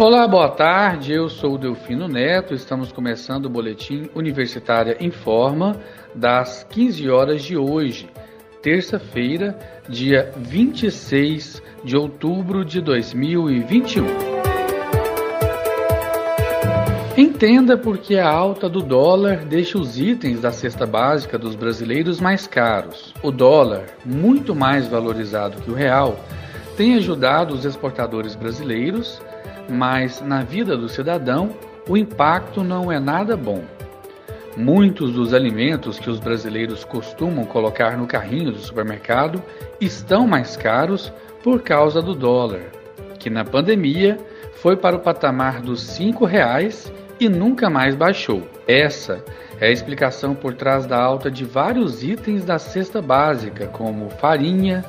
Olá, boa tarde. Eu sou o Delfino Neto. Estamos começando o boletim Universitária Informa das 15 horas de hoje, terça-feira, dia 26 de outubro de 2021. Entenda porque a alta do dólar deixa os itens da cesta básica dos brasileiros mais caros. O dólar, muito mais valorizado que o real, tem ajudado os exportadores brasileiros mas na vida do cidadão o impacto não é nada bom. Muitos dos alimentos que os brasileiros costumam colocar no carrinho do supermercado estão mais caros por causa do dólar, que na pandemia foi para o patamar dos R$ reais e nunca mais baixou. Essa é a explicação por trás da alta de vários itens da cesta básica, como farinha,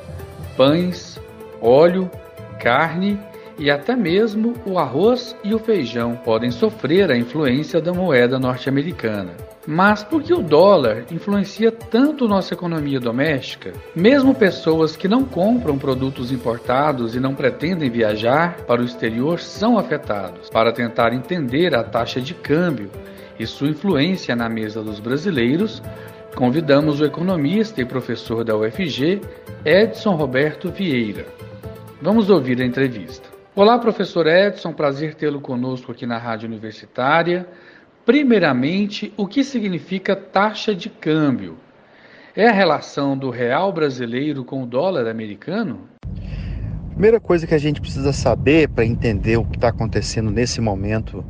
pães, óleo, carne e até mesmo o arroz e o feijão podem sofrer a influência da moeda norte-americana. Mas por que o dólar influencia tanto nossa economia doméstica? Mesmo pessoas que não compram produtos importados e não pretendem viajar para o exterior são afetados. Para tentar entender a taxa de câmbio e sua influência na mesa dos brasileiros, convidamos o economista e professor da UFG, Edson Roberto Vieira. Vamos ouvir a entrevista. Olá, professor Edson, prazer tê-lo conosco aqui na Rádio Universitária. Primeiramente, o que significa taxa de câmbio? É a relação do real brasileiro com o dólar americano? Primeira coisa que a gente precisa saber para entender o que está acontecendo nesse momento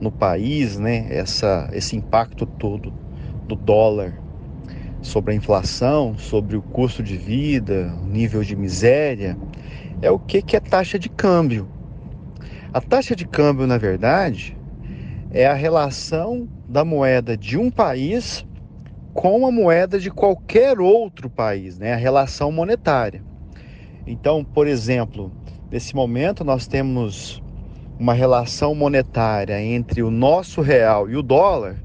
no país, né? Essa, esse impacto todo do dólar sobre a inflação, sobre o custo de vida, o nível de miséria, é o que, que é taxa de câmbio. A taxa de câmbio, na verdade, é a relação da moeda de um país com a moeda de qualquer outro país, né? a relação monetária. Então, por exemplo, nesse momento nós temos uma relação monetária entre o nosso real e o dólar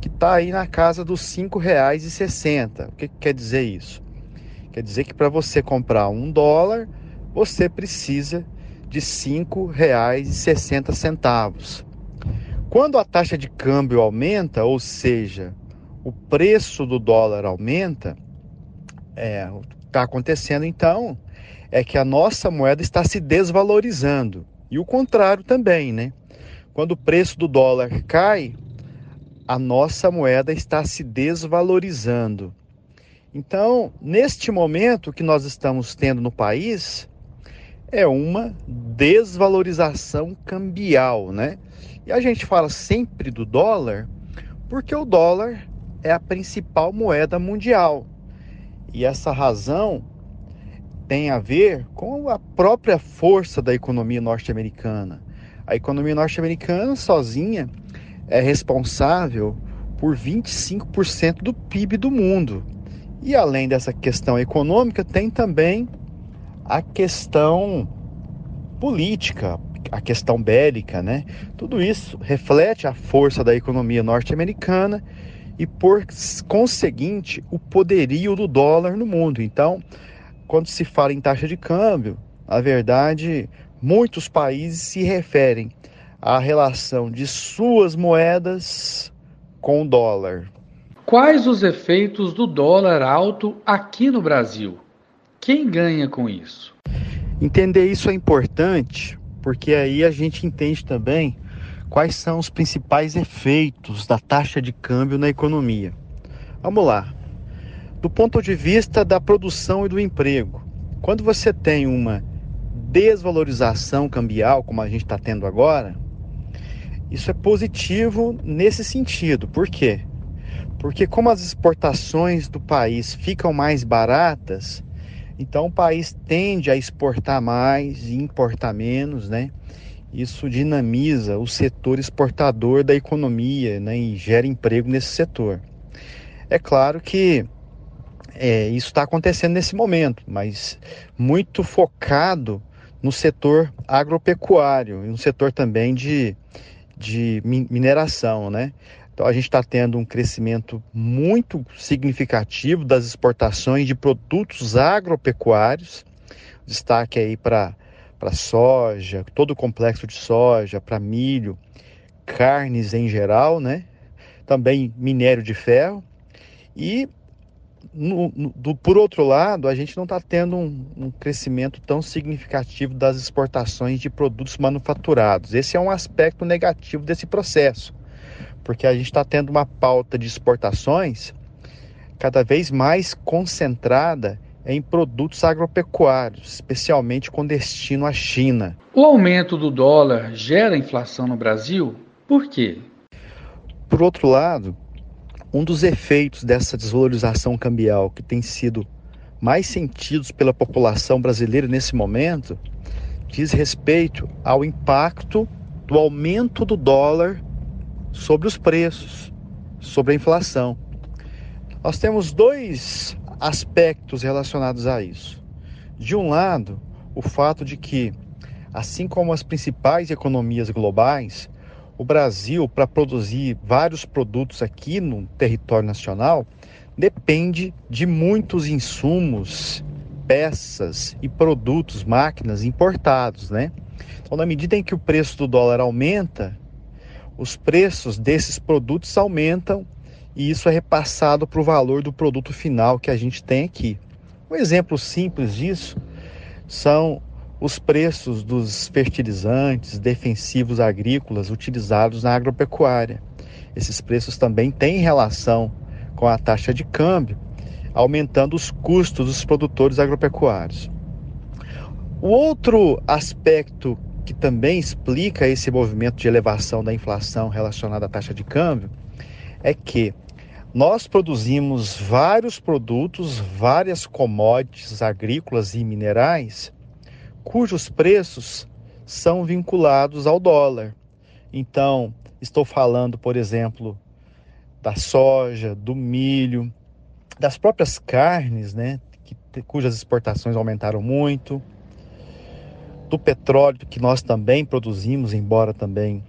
que está aí na casa dos R$ 5,60. O que, que quer dizer isso? Quer dizer que para você comprar um dólar, você precisa de R$ 5,60. Quando a taxa de câmbio aumenta, ou seja, o preço do dólar aumenta, é, o que está acontecendo então é que a nossa moeda está se desvalorizando. E o contrário também, né? Quando o preço do dólar cai, a nossa moeda está se desvalorizando. Então, neste momento que nós estamos tendo no país, é uma desvalorização cambial, né? E a gente fala sempre do dólar porque o dólar é a principal moeda mundial. E essa razão tem a ver com a própria força da economia norte-americana. A economia norte-americana sozinha é responsável por 25% do PIB do mundo. E além dessa questão econômica, tem também a questão política, a questão bélica, né? Tudo isso reflete a força da economia norte-americana e, por conseguinte, o poderio do dólar no mundo. Então, quando se fala em taxa de câmbio, na verdade, muitos países se referem à relação de suas moedas com o dólar. Quais os efeitos do dólar alto aqui no Brasil? Quem ganha com isso? Entender isso é importante, porque aí a gente entende também quais são os principais efeitos da taxa de câmbio na economia. Vamos lá. Do ponto de vista da produção e do emprego, quando você tem uma desvalorização cambial, como a gente está tendo agora, isso é positivo nesse sentido. Por quê? Porque como as exportações do país ficam mais baratas, então o país tende a exportar mais e importar menos, né? Isso dinamiza o setor exportador da economia né? e gera emprego nesse setor. É claro que é, isso está acontecendo nesse momento, mas muito focado no setor agropecuário e no setor também de, de mineração, né? Então a gente está tendo um crescimento muito significativo das exportações de produtos agropecuários. Destaque aí para soja, todo o complexo de soja, para milho, carnes em geral, né? Também minério de ferro. E no, no, do, por outro lado, a gente não está tendo um, um, crescimento tão significativo das exportações de produtos manufaturados. Esse é um aspecto negativo desse processo, porque a gente está tendo uma pauta de exportações cada vez mais concentrada em produtos agropecuários, especialmente com destino à China. O aumento do dólar gera inflação no Brasil? Por quê? Por outro lado, um dos efeitos dessa desvalorização cambial que tem sido mais sentidos pela população brasileira nesse momento diz respeito ao impacto do aumento do dólar sobre os preços, sobre a inflação. Nós temos dois aspectos relacionados a isso. De um lado, o fato de que, assim como as principais economias globais, o Brasil, para produzir vários produtos aqui no território nacional, depende de muitos insumos, peças e produtos, máquinas importados, né? Então, na medida em que o preço do dólar aumenta, os preços desses produtos aumentam e isso é repassado para o valor do produto final que a gente tem aqui. Um exemplo simples disso são os preços dos fertilizantes defensivos agrícolas utilizados na agropecuária. Esses preços também têm relação com a taxa de câmbio, aumentando os custos dos produtores agropecuários. O outro aspecto que também explica esse movimento de elevação da inflação relacionada à taxa de câmbio é que nós produzimos vários produtos, várias commodities agrícolas e minerais, cujos preços são vinculados ao dólar. Então, estou falando, por exemplo, da soja, do milho, das próprias carnes, né, que, cujas exportações aumentaram muito, do petróleo que nós também produzimos, embora também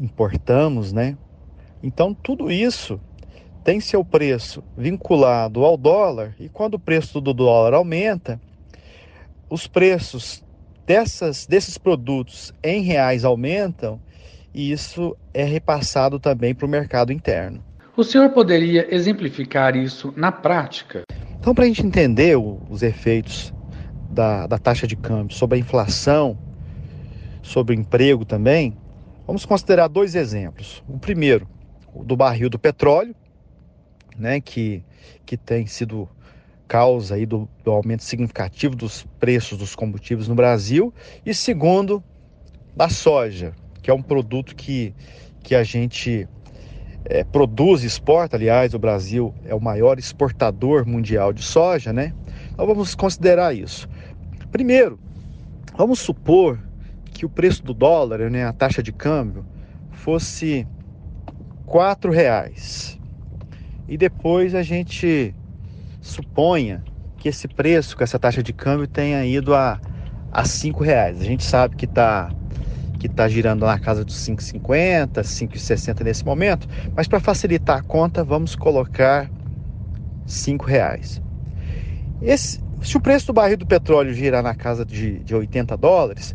importamos, né? Então, tudo isso tem seu preço vinculado ao dólar e quando o preço do dólar aumenta, os preços dessas, desses produtos em reais aumentam e isso é repassado também para o mercado interno. O senhor poderia exemplificar isso na prática? Então, para a gente entender os efeitos da, da taxa de câmbio sobre a inflação, sobre o emprego também, vamos considerar dois exemplos. O primeiro, do barril do petróleo, né, que, que tem sido causa aí do, do aumento significativo dos preços dos combustíveis no Brasil, e segundo, da soja, que é um produto que, que a gente é, produz exporta. Aliás, o Brasil é o maior exportador mundial de soja, né? Então vamos considerar isso. Primeiro, vamos supor que o preço do dólar, né, a taxa de câmbio, fosse quatro reais e depois a gente suponha que esse preço, que essa taxa de câmbio tenha ido a, a cinco reais. A gente sabe que está que tá girando na casa dos 5,50, 5,60 nesse momento, mas para facilitar a conta, vamos colocar cinco reais. Esse, se o preço do barril do petróleo girar na casa de, de 80 dólares,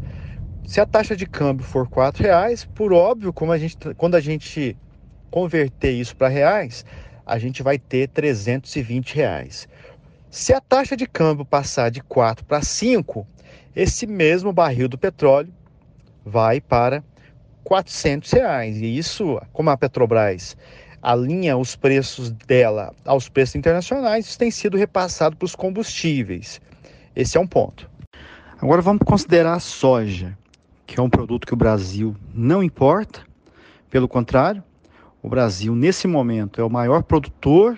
se a taxa de câmbio for quatro reais, por óbvio, como a gente, quando a gente converter isso para reais, a gente vai ter 320 reais. Se a taxa de câmbio passar de 4 para 5, esse mesmo barril do petróleo vai para 400 reais. E isso, como a Petrobras alinha os preços dela aos preços internacionais, isso tem sido repassado para os combustíveis. Esse é um ponto. Agora vamos considerar a soja, que é um produto que o Brasil não importa, pelo contrário, o Brasil, nesse momento, é o maior produtor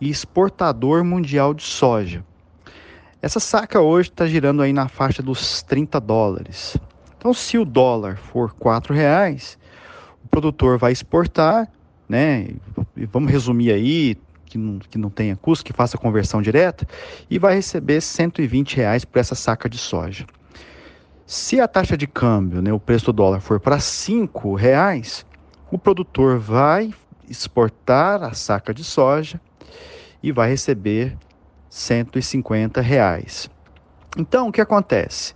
e exportador mundial de soja. Essa saca hoje está girando aí na faixa dos 30 dólares. Então, se o dólar for R$ reais, o produtor vai exportar, né? Vamos resumir aí, que não, que não tenha custo, que faça conversão direta, e vai receber 120 reais por essa saca de soja. Se a taxa de câmbio, né, o preço do dólar for para R$ reais, o produtor vai exportar a saca de soja e vai receber 150 reais. Então, o que acontece?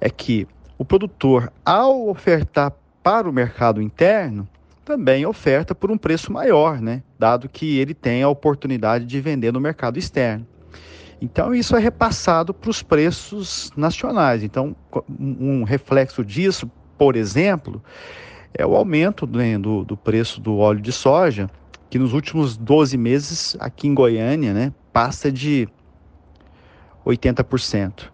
é que o produtor, ao ofertar para o mercado interno, também oferta por um preço maior, né? dado que ele tem a oportunidade de vender no mercado externo. Então, isso é repassado para os preços nacionais. Então, um reflexo disso, por exemplo, é o aumento né, do, do preço do óleo de soja, que nos últimos 12 meses, aqui em Goiânia, né, passa de 80%.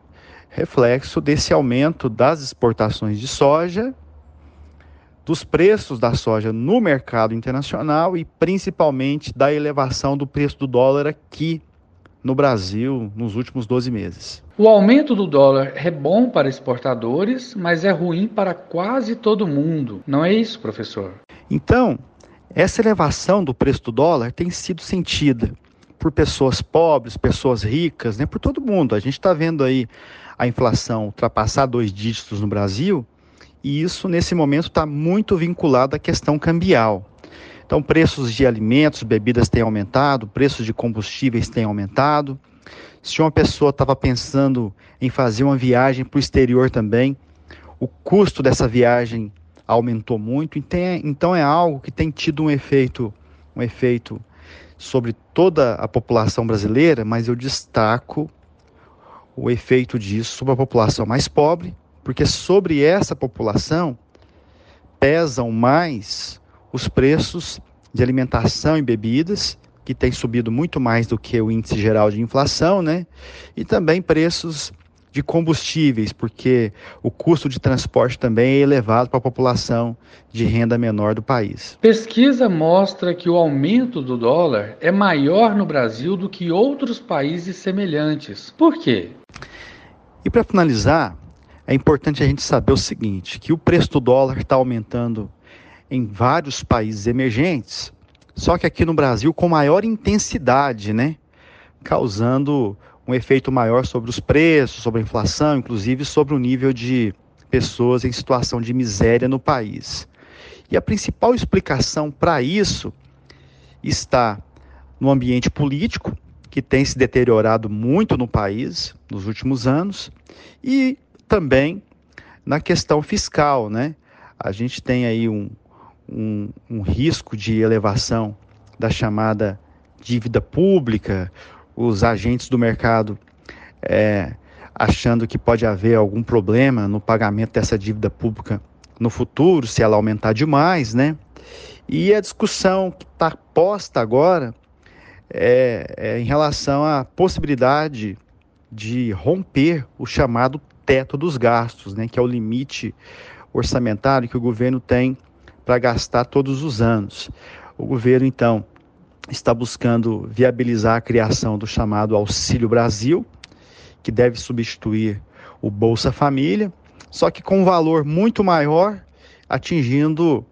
Reflexo desse aumento das exportações de soja dos preços da soja no mercado internacional e principalmente da elevação do preço do dólar aqui no Brasil nos últimos 12 meses. O aumento do dólar é bom para exportadores, mas é ruim para quase todo mundo. Não é isso, professor? Então, essa elevação do preço do dólar tem sido sentida por pessoas pobres, pessoas ricas, né, por todo mundo. A gente está vendo aí a inflação ultrapassar dois dígitos no Brasil e isso, nesse momento, está muito vinculado à questão cambial. Então, preços de alimentos, bebidas têm aumentado, preços de combustíveis têm aumentado. Se uma pessoa estava pensando em fazer uma viagem para o exterior também, o custo dessa viagem aumentou muito. Então, é algo que tem tido um efeito, um efeito sobre toda a população brasileira, mas eu destaco o efeito disso sobre a população mais pobre porque sobre essa população pesam mais os preços de alimentação e bebidas, que tem subido muito mais do que o índice geral de inflação, né? E também preços de combustíveis, porque o custo de transporte também é elevado para a população de renda menor do país. Pesquisa mostra que o aumento do dólar é maior no Brasil do que outros países semelhantes. Por quê? E para finalizar, é importante a gente saber o seguinte, que o preço do dólar está aumentando em vários países emergentes, só que aqui no Brasil com maior intensidade, né? Causando um efeito maior sobre os preços, sobre a inflação, inclusive sobre o nível de pessoas em situação de miséria no país. E a principal explicação para isso está no ambiente político, que tem se deteriorado muito no país nos últimos anos, e também na questão fiscal, né? A gente tem aí um, um, um risco de elevação da chamada dívida pública, os agentes do mercado é, achando que pode haver algum problema no pagamento dessa dívida pública no futuro, se ela aumentar demais, né? E a discussão que está posta agora é, é em relação à possibilidade de romper o chamado teto dos gastos, né, que é o limite orçamentário que o governo tem para gastar todos os anos. O governo, então, está buscando viabilizar a criação do chamado Auxílio Brasil, que deve substituir o Bolsa Família, só que com um valor muito maior, atingindo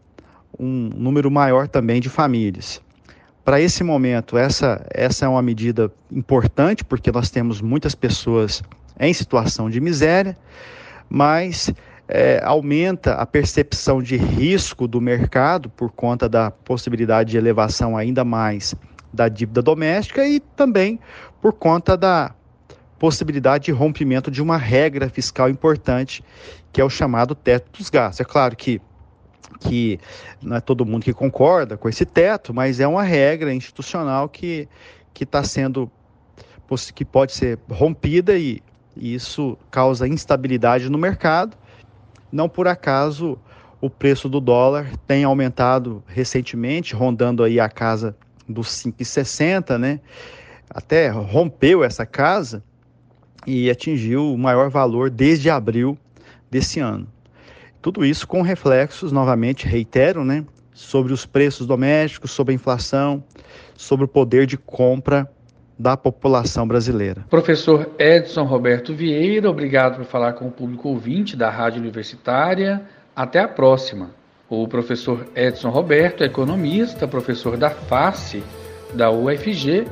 um número maior também de famílias. Para esse momento, essa, essa é uma medida importante, porque nós temos muitas pessoas em situação de miséria, mas é, aumenta a percepção de risco do mercado por conta da possibilidade de elevação ainda mais da dívida doméstica e também por conta da possibilidade de rompimento de uma regra fiscal importante, que é o chamado teto dos gastos. É claro que que não é todo mundo que concorda com esse teto, mas é uma regra institucional que que está sendo que pode ser rompida e e isso causa instabilidade no mercado. Não por acaso o preço do dólar tem aumentado recentemente, rondando aí a casa dos 5,60, né? Até rompeu essa casa e atingiu o maior valor desde abril desse ano. Tudo isso com reflexos, novamente, reitero, né, sobre os preços domésticos, sobre a inflação, sobre o poder de compra da população brasileira. Professor Edson Roberto Vieira, obrigado por falar com o público ouvinte da Rádio Universitária. Até a próxima. O professor Edson Roberto é economista, professor da FACE da UFG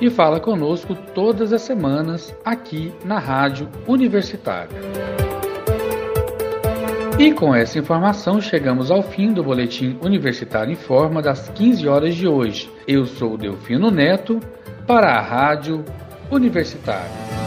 e fala conosco todas as semanas aqui na Rádio Universitária. E com essa informação chegamos ao fim do boletim Universitário em Forma das 15 horas de hoje. Eu sou Delfino Neto para a Rádio Universitária.